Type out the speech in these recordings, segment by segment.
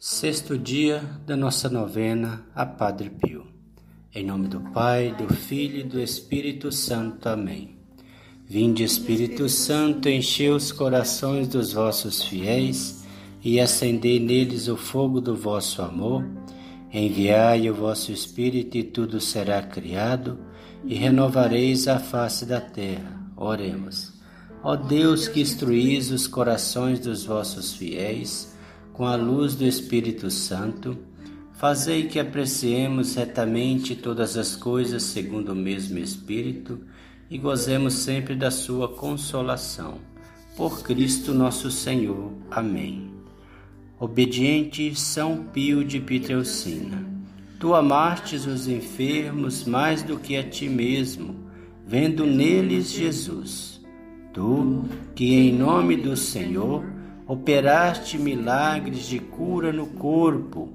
Sexto dia da nossa novena a Padre Pio. Em nome do Pai, do Filho e do Espírito Santo. Amém. Vinde, Espírito Santo, enchei os corações dos vossos fiéis e acendei neles o fogo do vosso amor. Enviai o vosso Espírito e tudo será criado e renovareis a face da terra. Oremos. Ó Deus que instruís os corações dos vossos fiéis, com a luz do Espírito Santo, fazei que apreciemos retamente todas as coisas segundo o mesmo Espírito e gozemos sempre da sua consolação. Por Cristo nosso Senhor. Amém. Obediente São Pio de Pietrelcina, tu amastes os enfermos mais do que a ti mesmo, vendo neles Jesus. Tu, que em nome do Senhor operaste milagres de cura no corpo,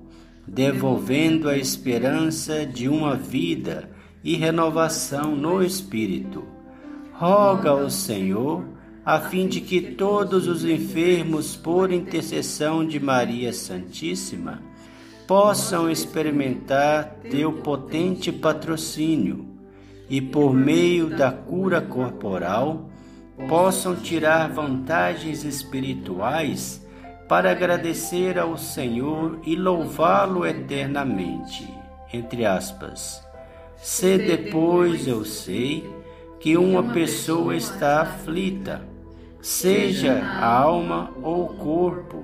devolvendo a esperança de uma vida e renovação no espírito. Roga ao Senhor, a fim de que todos os enfermos, por intercessão de Maria Santíssima, possam experimentar teu potente patrocínio e, por meio da cura corporal, possam tirar vantagens espirituais para agradecer ao Senhor e louvá-lo eternamente. Entre aspas. Se depois eu sei que uma pessoa está aflita, seja a alma ou o corpo,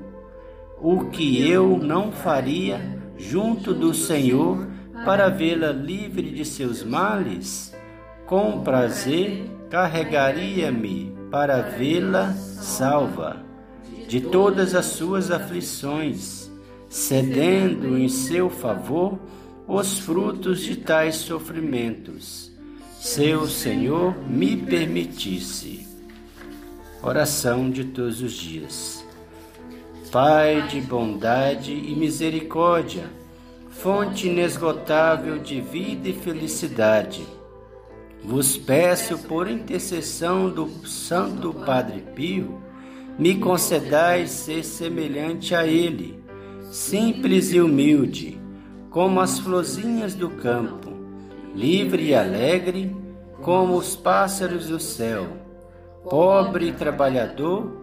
o que eu não faria junto do Senhor para vê-la livre de seus males? Com prazer carregaria-me para vê-la salva de todas as suas aflições, cedendo em seu favor os frutos de tais sofrimentos, se o Senhor me permitisse. Oração de todos os dias. Pai de bondade e misericórdia, fonte inesgotável de vida e felicidade, vos peço por intercessão do Santo Padre Pio, me concedais ser semelhante a ele, simples e humilde, como as florzinhas do campo, livre e alegre, como os pássaros do céu, pobre e trabalhador,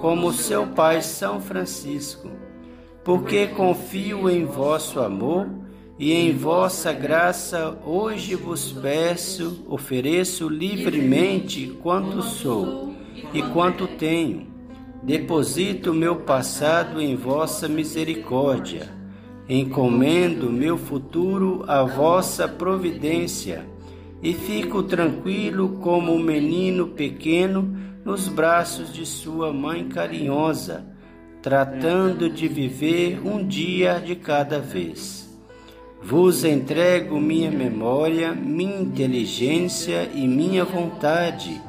como seu Pai São Francisco, porque confio em vosso amor e em vossa graça hoje vos peço, ofereço livremente quanto sou e quanto tenho. Deposito meu passado em vossa misericórdia. Encomendo meu futuro à vossa providência e fico tranquilo como um menino pequeno nos braços de sua mãe carinhosa, tratando de viver um dia de cada vez. Vos entrego minha memória, minha inteligência e minha vontade.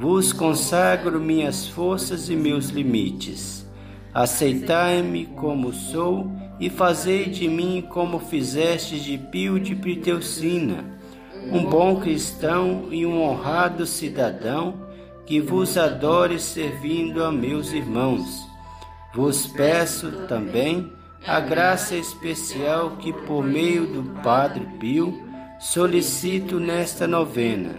Vos consagro minhas forças e meus limites. Aceitai-me como sou e fazei de mim como fizeste de Pio de Piteucina, um bom cristão e um honrado cidadão que vos adore servindo a meus irmãos. Vos peço também a graça especial que, por meio do Padre Pio, solicito nesta novena,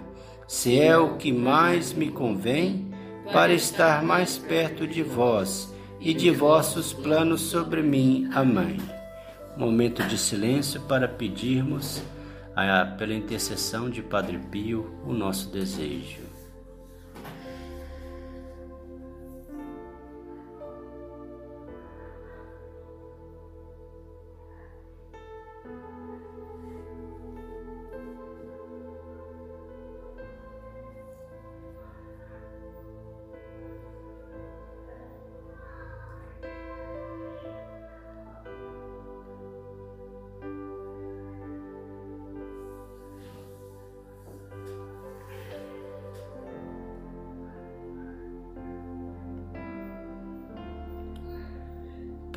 se é o que mais me convém, para estar mais perto de vós e de vossos planos sobre mim. Amém. Momento de silêncio para pedirmos, pela intercessão de Padre Pio, o nosso desejo.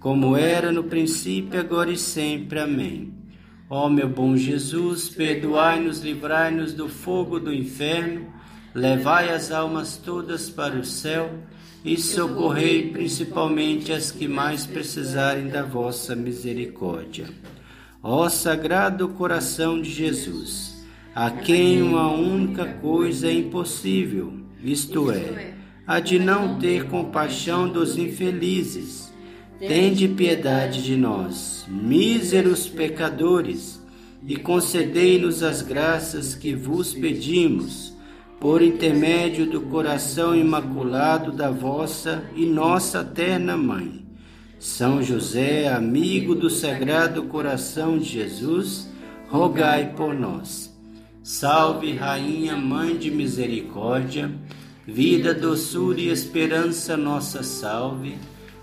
como era no princípio, agora e sempre. Amém. Ó meu bom Jesus, perdoai-nos, livrai-nos do fogo do inferno, levai as almas todas para o céu e socorrei principalmente as que mais precisarem da vossa misericórdia. Ó Sagrado Coração de Jesus, a quem uma única coisa é impossível, isto é, a de não ter compaixão dos infelizes. Tende piedade de nós, míseros pecadores, e concedei-nos as graças que vos pedimos por intermédio do coração imaculado da vossa e nossa terna mãe. São José, amigo do Sagrado Coração de Jesus, rogai por nós. Salve, Rainha, Mãe de Misericórdia, vida, doçura e esperança, nossa salve.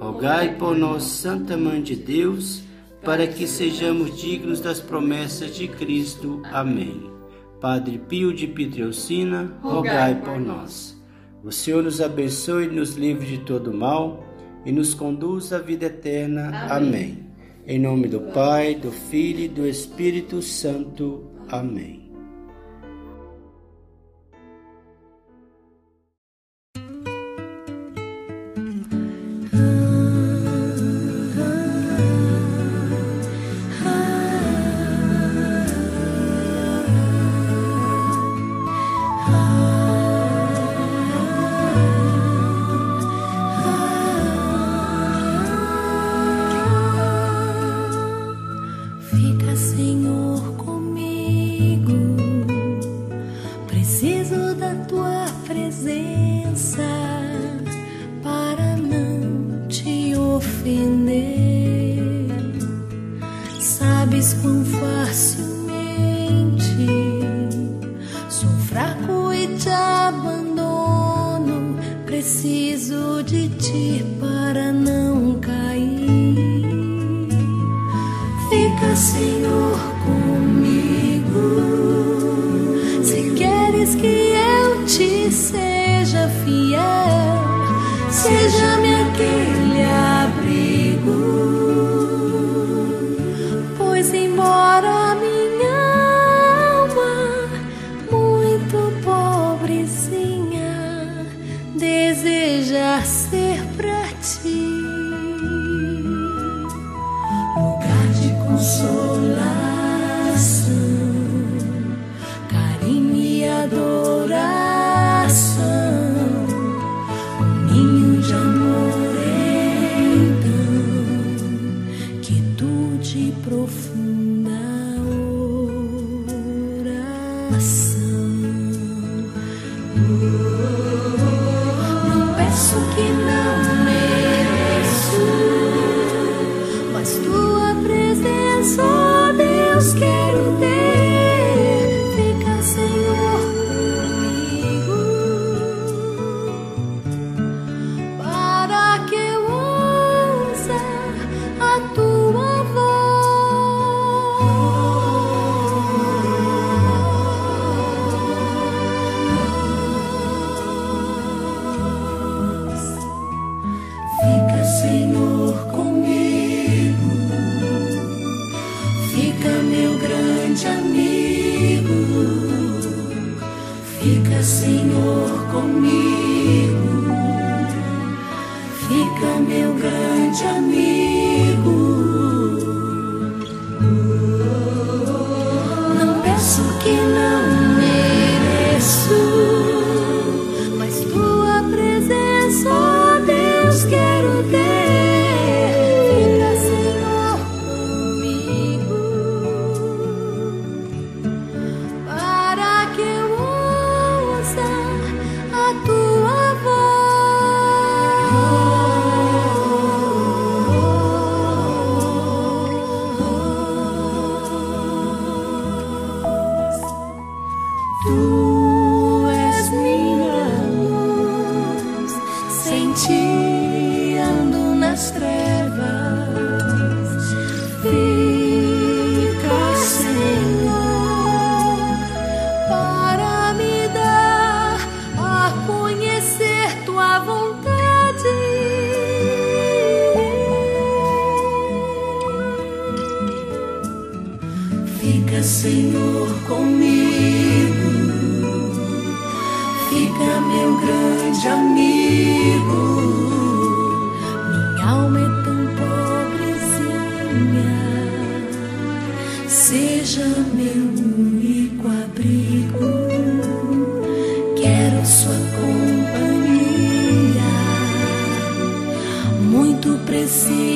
Rogai por nós, Santa Mãe de Deus, para que sejamos dignos das promessas de Cristo. Amém. Padre Pio de Pietrelcina, rogai por nós. O Senhor nos abençoe e nos livre de todo mal e nos conduz à vida eterna. Amém. Amém. Em nome do Pai, do Filho e do Espírito Santo. Amém. compreender. Sabes quão facilmente sou fraco e te abandono. Preciso de ti para não cair. Fica, Senhor, comigo. Se queres que eu te seja fiel, seja procurar ser pra ti lugar de consolação, carinho e adoração, um ninho de amor então, quietude profunda oração. Senhor, comigo. Fica, meu grande amigo. Fica, Senhor, comigo. Fica, meu grande amigo. Minha alma é tão pobrezinha. Seja meu único abrigo. Quero sua companhia. Muito preciso